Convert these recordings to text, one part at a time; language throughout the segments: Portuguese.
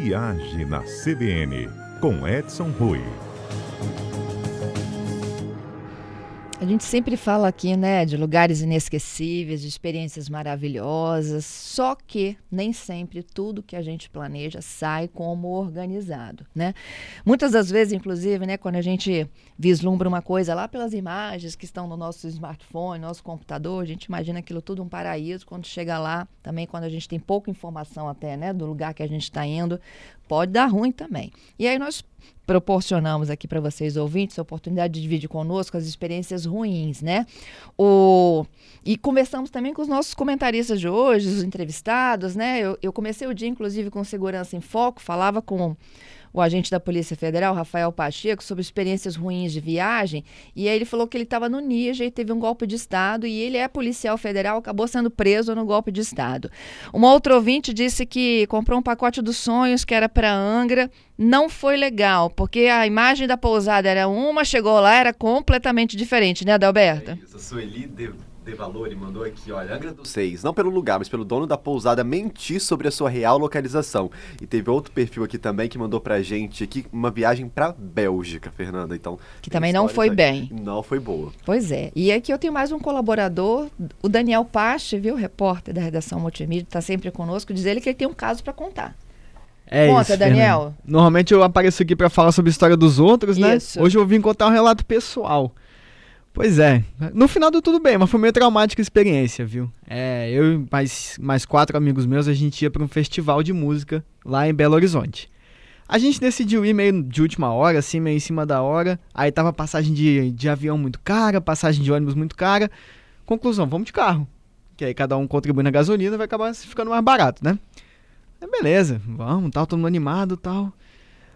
Viagem na CBN, com Edson Rui. A gente sempre fala aqui, né, de lugares inesquecíveis, de experiências maravilhosas, só que nem sempre tudo que a gente planeja sai como organizado, né? Muitas das vezes, inclusive, né, quando a gente vislumbra uma coisa lá pelas imagens que estão no nosso smartphone, nosso computador, a gente imagina aquilo tudo um paraíso, quando chega lá, também quando a gente tem pouca informação até, né, do lugar que a gente está indo, pode dar ruim também. E aí nós proporcionamos aqui para vocês ouvintes a oportunidade de dividir conosco as experiências ruins, né? O e conversamos também com os nossos comentaristas de hoje, os entrevistados, né? Eu, eu comecei o dia inclusive com segurança em foco, falava com o agente da Polícia Federal, Rafael Pacheco, sobre experiências ruins de viagem. E aí ele falou que ele estava no Níger e teve um golpe de Estado e ele é policial federal, acabou sendo preso no golpe de Estado. Uma outra ouvinte disse que comprou um pacote dos sonhos que era para Angra. Não foi legal, porque a imagem da pousada era uma, chegou lá, era completamente diferente, né, Adalberto? É isso, a Sueli de valor e mandou aqui, olha, Angra dos Seis, não pelo lugar, mas pelo dono da pousada mentir sobre a sua real localização. E teve outro perfil aqui também que mandou pra gente aqui uma viagem pra Bélgica, Fernanda. Então, que também não foi bem. Não foi boa. Pois é. E aqui eu tenho mais um colaborador, o Daniel Pache, viu, repórter da redação Multimídia, tá sempre conosco, diz ele que ele tem um caso para contar. É Conta, isso, Daniel. Fernanda. Normalmente eu apareço aqui para falar sobre a história dos outros, né? Isso. Hoje eu vim contar um relato pessoal. Pois é. No final deu tudo bem, mas foi meio traumática a experiência, viu? É, eu e mais, mais quatro amigos meus, a gente ia para um festival de música lá em Belo Horizonte. A gente decidiu ir meio de última hora, assim, meio em cima da hora. Aí tava passagem de, de avião muito cara, passagem de ônibus muito cara. Conclusão, vamos de carro. Que aí cada um contribui na gasolina vai acabar ficando mais barato, né? beleza, vamos, tal, todo mundo animado tal.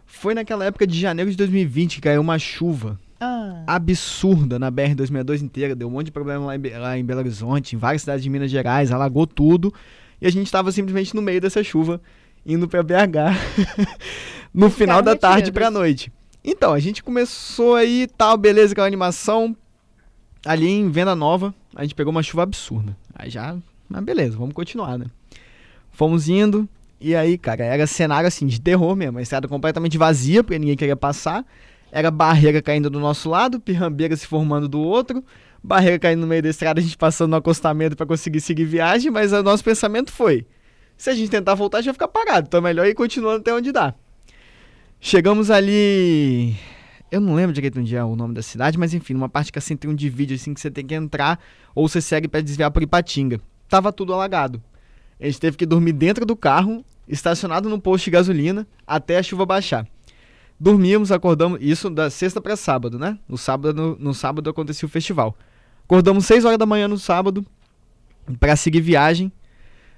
Foi naquela época de janeiro de 2020 que caiu uma chuva ah. absurda na BR-262 inteira. Deu um monte de problema lá em, lá em Belo Horizonte, em várias cidades de Minas Gerais, alagou tudo. E a gente estava simplesmente no meio dessa chuva, indo para BH no final da tarde para noite. Então, a gente começou aí, tal, beleza, aquela animação. Ali em Venda Nova, a gente pegou uma chuva absurda. Aí já, mas beleza, vamos continuar, né? Fomos indo, e aí, cara, era cenário assim de terror mesmo. A estrada completamente vazia, porque ninguém queria passar. Era barreira caindo do nosso lado, pirrambeira se formando do outro, barreira caindo no meio da estrada, a gente passando no acostamento para conseguir seguir viagem, mas o nosso pensamento foi: se a gente tentar voltar, a gente vai ficar parado, então é melhor ir continuando até onde dá. Chegamos ali. Eu não lembro direito onde é o nome da cidade, mas enfim, numa parte que assim tem um divide assim que você tem que entrar ou você segue para desviar por Ipatinga. Tava tudo alagado. A gente teve que dormir dentro do carro, estacionado no posto de gasolina, até a chuva baixar. Dormimos, acordamos, isso da sexta para sábado, né? No sábado, no, no sábado acontecia o festival. Acordamos 6 horas da manhã no sábado para seguir viagem.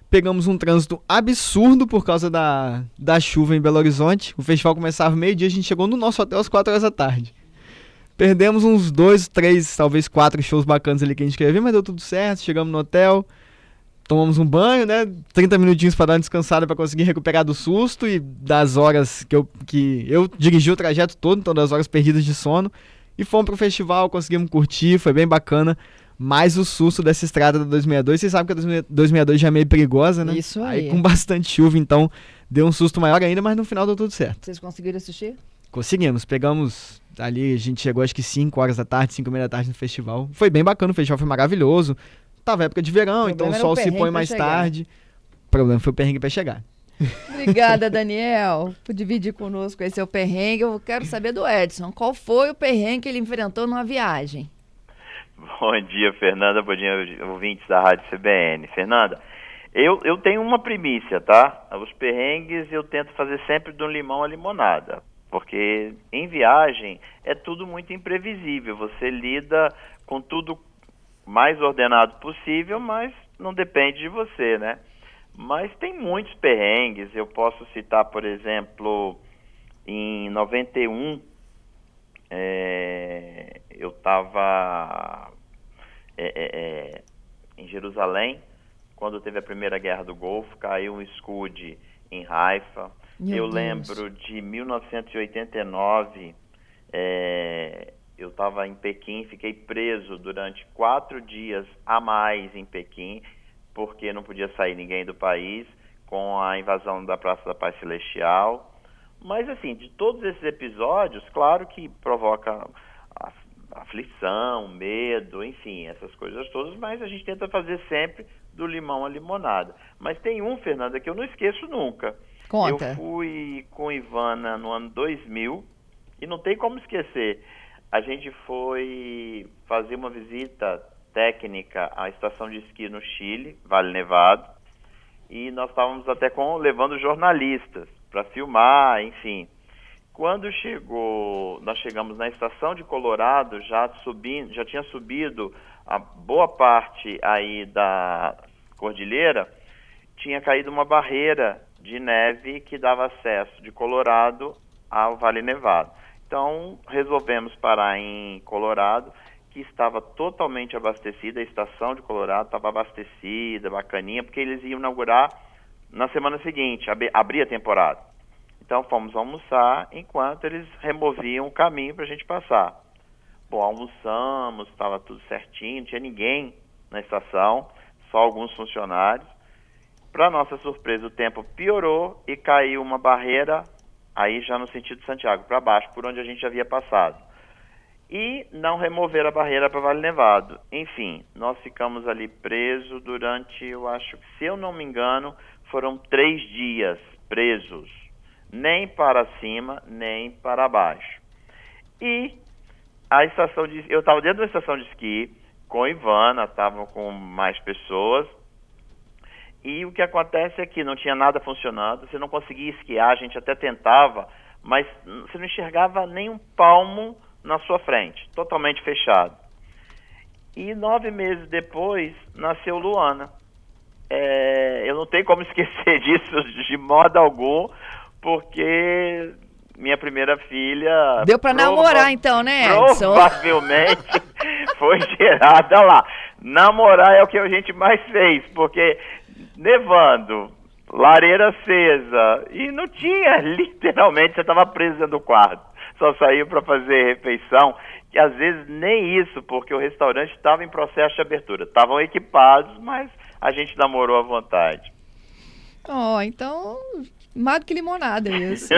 Pegamos um trânsito absurdo por causa da, da chuva em Belo Horizonte. O festival começava meio-dia, a gente chegou no nosso hotel às 4 horas da tarde. Perdemos uns dois, três, talvez quatro shows bacanas ali que a gente queria ver, mas deu tudo certo. Chegamos no hotel, tomamos um banho, né? 30 minutinhos para dar uma descansada para conseguir recuperar do susto e das horas que eu, que eu dirigi o trajeto todo, então das horas perdidas de sono. E fomos pro festival, conseguimos curtir, foi bem bacana. Mais o susto dessa estrada da 262. Vocês sabem que a 262 já é meio perigosa, né? Isso aí. Aí com bastante chuva, então deu um susto maior ainda, mas no final deu tudo certo. Vocês conseguiram assistir? Conseguimos. Pegamos ali, a gente chegou acho que 5 horas da tarde, 5 e meia da tarde no festival. Foi bem bacana, o festival foi maravilhoso. Tava época de verão, então o sol se põe mais tarde. O problema foi o perrengue para chegar. Obrigada, Daniel, por dividir conosco esse seu perrengue. Eu quero saber do Edson. Qual foi o perrengue que ele enfrentou numa viagem? Bom dia, Fernanda. Bom dia, ouvintes da Rádio CBN. Fernanda, eu, eu tenho uma primícia, tá? Os perrengues eu tento fazer sempre do limão à limonada. Porque em viagem é tudo muito imprevisível. Você lida com tudo mais ordenado possível, mas não depende de você, né? Mas tem muitos perrengues. Eu posso citar, por exemplo, em 91, é, eu estava é, é, é, em Jerusalém, quando teve a primeira guerra do Golfo, caiu um escude em Haifa. Meu eu Deus. lembro de 1989, é, eu estava em Pequim, fiquei preso durante quatro dias a mais em Pequim, porque não podia sair ninguém do país, com a invasão da Praça da Paz Celestial. Mas, assim, de todos esses episódios, claro que provoca aflição, medo, enfim, essas coisas todas, mas a gente tenta fazer sempre do limão à limonada. Mas tem um, Fernanda, que eu não esqueço nunca. Conta. Eu fui com Ivana no ano 2000 e não tem como esquecer. A gente foi fazer uma visita técnica à estação de esqui no Chile, Vale Nevado, e nós estávamos até com levando jornalistas para filmar, enfim. Quando chegou, nós chegamos na estação de Colorado, já subindo, já tinha subido a boa parte aí da cordilheira, tinha caído uma barreira de neve que dava acesso de Colorado ao Vale Nevado. Então, resolvemos parar em Colorado, que estava totalmente abastecida, a estação de Colorado estava abastecida, bacaninha, porque eles iam inaugurar na semana seguinte, abrir a temporada. Então, fomos almoçar enquanto eles removiam o caminho para a gente passar. Bom, almoçamos, estava tudo certinho, não tinha ninguém na estação, só alguns funcionários. Para nossa surpresa, o tempo piorou e caiu uma barreira, aí já no sentido de Santiago, para baixo, por onde a gente havia passado. E não remover a barreira para Vale Nevado. Enfim, nós ficamos ali presos durante, eu acho se eu não me engano, foram três dias presos, nem para cima, nem para baixo. E a estação de. Eu estava dentro da estação de esqui com Ivana, estavam com mais pessoas e o que acontece é que não tinha nada funcionando, você não conseguia esquiar, a gente até tentava, mas você não enxergava nem um palmo na sua frente, totalmente fechado. E nove meses depois nasceu Luana. É, eu não tenho como esquecer disso de modo algum, porque minha primeira filha. Deu para namorar então, né? Edson? Provavelmente foi gerada lá. Namorar é o que a gente mais fez, porque nevando, lareira acesa, e não tinha, literalmente, você estava preso dentro do quarto. Só saiu para fazer refeição, e às vezes nem isso, porque o restaurante estava em processo de abertura. Estavam equipados, mas a gente namorou à vontade. Oh, então, mais do que limonada isso.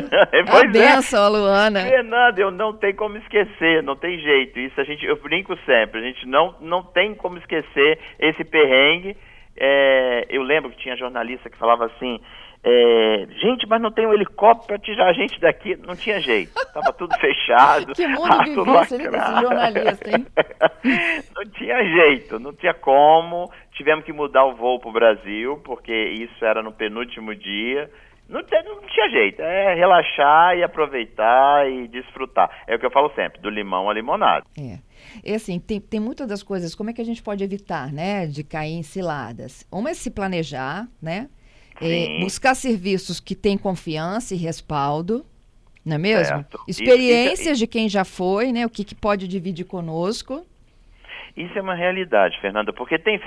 pois a benção, é. Luana. Fernanda, eu não tenho como esquecer, não tem jeito. Isso a gente, eu brinco sempre, a gente não, não tem como esquecer esse perrengue é, eu lembro que tinha jornalista que falava assim, é, gente, mas não tem um helicóptero para tirar a gente daqui. Não tinha jeito, estava tudo fechado. que mundo difícil desse jornalista, hein? não tinha jeito, não tinha como. Tivemos que mudar o voo para o Brasil, porque isso era no penúltimo dia. Não, não tinha jeito, é relaxar e aproveitar e desfrutar. É o que eu falo sempre, do limão à limonada. É. E assim, tem, tem muitas das coisas, como é que a gente pode evitar, né, de cair em ciladas? Uma é se planejar, né? É, buscar serviços que têm confiança e respaldo, não é mesmo? Certo. Experiências de quem já foi, né? O que, que pode dividir conosco. Isso é uma realidade, Fernanda, porque tem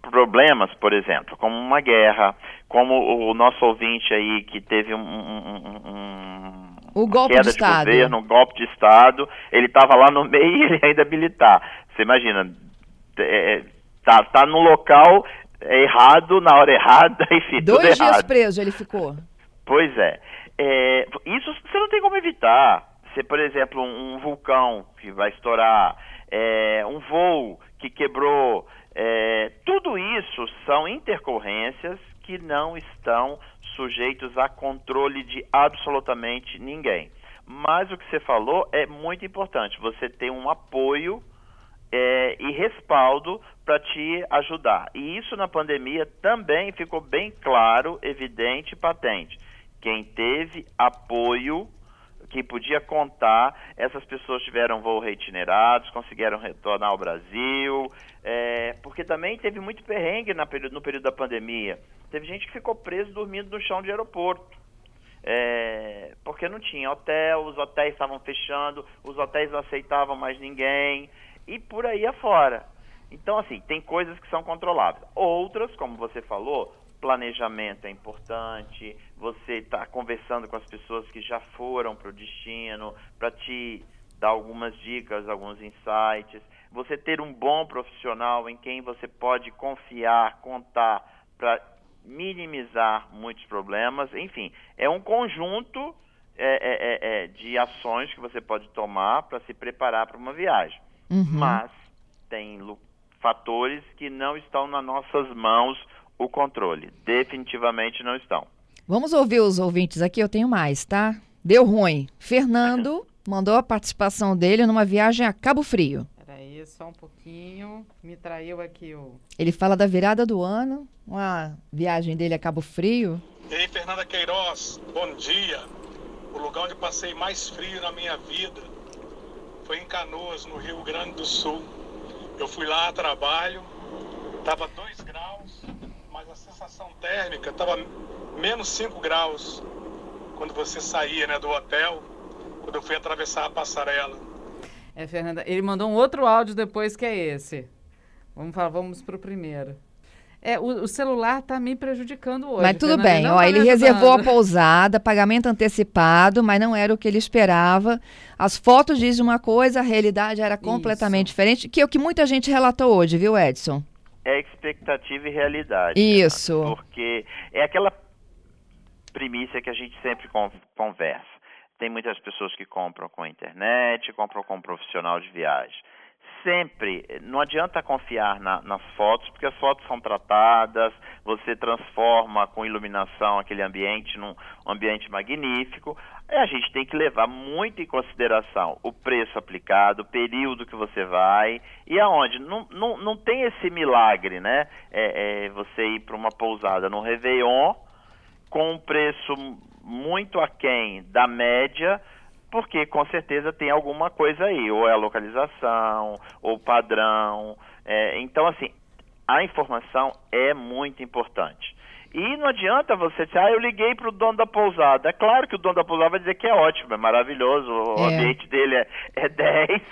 problemas, por exemplo, como uma guerra, como o nosso ouvinte aí que teve um, um, um o golpe queda de, Estado. governo, um golpe de Estado, ele estava lá no meio e ele ainda militar. Você imagina, é, tá, tá no local errado, na hora errada, enfim, Dois dias errado. preso ele ficou. Pois é. é. Isso você não tem como evitar. Se, por exemplo, um, um vulcão que vai estourar, é, um voo que quebrou, é, tudo isso são intercorrências que não estão sujeitos a controle de absolutamente ninguém. Mas o que você falou é muito importante. Você tem um apoio é, e respaldo para te ajudar. E isso na pandemia também ficou bem claro, evidente e patente. Quem teve apoio que podia contar, essas pessoas tiveram voo reitinerados, conseguiram retornar ao Brasil, é, porque também teve muito perrengue no período da pandemia. Teve gente que ficou preso dormindo no chão de aeroporto. É, porque não tinha hotel, os hotéis estavam fechando, os hotéis não aceitavam mais ninguém, e por aí afora. Então, assim, tem coisas que são controláveis. Outras, como você falou, planejamento é importante, você está conversando com as pessoas que já foram para o destino, para te dar algumas dicas, alguns insights, você ter um bom profissional em quem você pode confiar, contar, para minimizar muitos problemas. Enfim, é um conjunto é, é, é, é de ações que você pode tomar para se preparar para uma viagem. Uhum. Mas tem fatores que não estão nas nossas mãos o controle. Definitivamente não estão. Vamos ouvir os ouvintes aqui, eu tenho mais, tá? Deu ruim. Fernando mandou a participação dele numa viagem a Cabo Frio. Peraí, só um pouquinho. Me traiu aqui o. Ele fala da virada do ano, uma viagem dele a Cabo Frio. E aí, Fernanda Queiroz, bom dia. O lugar onde passei mais frio na minha vida foi em Canoas, no Rio Grande do Sul. Eu fui lá a trabalho, tava 2 graus, mas a sensação térmica tava menos 5 graus quando você saía né, do hotel, quando eu fui atravessar a passarela. É, Fernanda, ele mandou um outro áudio depois que é esse. Vamos falar, vamos para o primeiro. É, o, o celular está me prejudicando hoje. Mas tudo bem, ó, tá ele reservou a pousada, pagamento antecipado, mas não era o que ele esperava. As fotos dizem uma coisa, a realidade era completamente Isso. diferente, que é o que muita gente relatou hoje, viu, Edson? É expectativa e realidade. Isso. porque é aquela primícia que a gente sempre conversa. Tem muitas pessoas que compram com a internet, compram com um profissional de viagem sempre, não adianta confiar na, nas fotos, porque as fotos são tratadas, você transforma com iluminação aquele ambiente num ambiente magnífico. A gente tem que levar muito em consideração o preço aplicado, o período que você vai e aonde. Não, não, não tem esse milagre, né? É, é você ir para uma pousada no Réveillon com um preço muito aquém da média porque com certeza tem alguma coisa aí, ou é a localização, ou padrão. É, então, assim, a informação é muito importante. E não adianta você dizer, ah, eu liguei para o dono da pousada. É claro que o dono da pousada vai dizer que é ótimo, é maravilhoso, o é. ambiente dele é, é 10.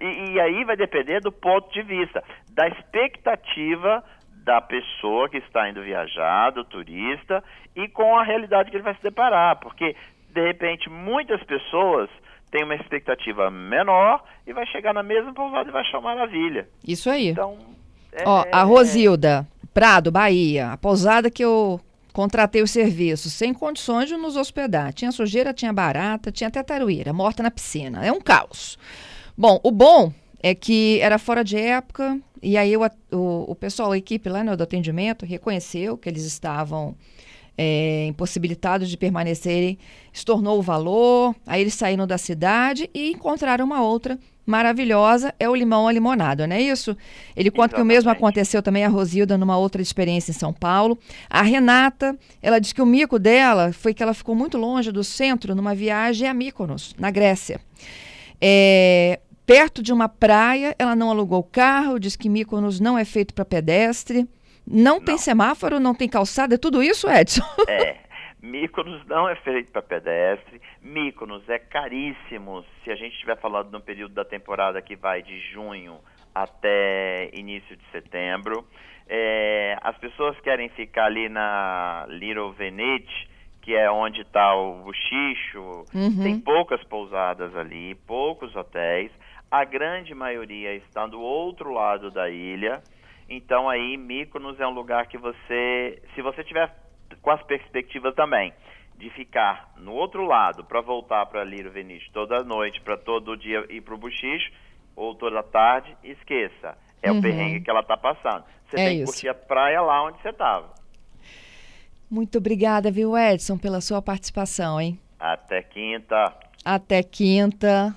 E, e aí vai depender do ponto de vista, da expectativa da pessoa que está indo viajar, do turista, e com a realidade que ele vai se deparar. Porque de repente, muitas pessoas têm uma expectativa menor e vai chegar na mesma pousada e vai achar maravilha. Isso aí. Então, é... Ó, a Rosilda, Prado, Bahia, a pousada que eu contratei o serviço, sem condições de nos hospedar. Tinha sujeira, tinha barata, tinha até taruíra, morta na piscina. É um caos. Bom, o bom é que era fora de época, e aí o, o, o pessoal, a equipe lá no do atendimento, reconheceu que eles estavam é, impossibilitados de permanecerem, estornou o valor, aí eles saíram da cidade e encontraram uma outra maravilhosa, é o limão a limonada, não é isso? Ele conta Exatamente. que o mesmo aconteceu também a Rosilda numa outra experiência em São Paulo. A Renata, ela diz que o mico dela foi que ela ficou muito longe do centro numa viagem a Mykonos, na Grécia. É, perto de uma praia, ela não alugou o carro, diz que Mykonos não é feito para pedestre. Não, não, tem semáforo, não tem calçada, é tudo isso, Edson? É. Míconos não é feito para pedestre. Míconos é caríssimo. Se a gente estiver falando no período da temporada que vai de junho até início de setembro. É, as pessoas querem ficar ali na Little Venete, que é onde está o Buchicho. Uhum. Tem poucas pousadas ali, poucos hotéis. A grande maioria está do outro lado da ilha. Então aí Mykonos é um lugar que você, se você tiver com as perspectivas também de ficar no outro lado para voltar para Liro Venice toda noite, para todo dia ir para o Buchicho ou toda tarde, esqueça. É uhum. o perrengue que ela está passando. Você é tem que curtir a praia lá onde você estava. Muito obrigada, viu, Edson, pela sua participação, hein? Até quinta. Até quinta.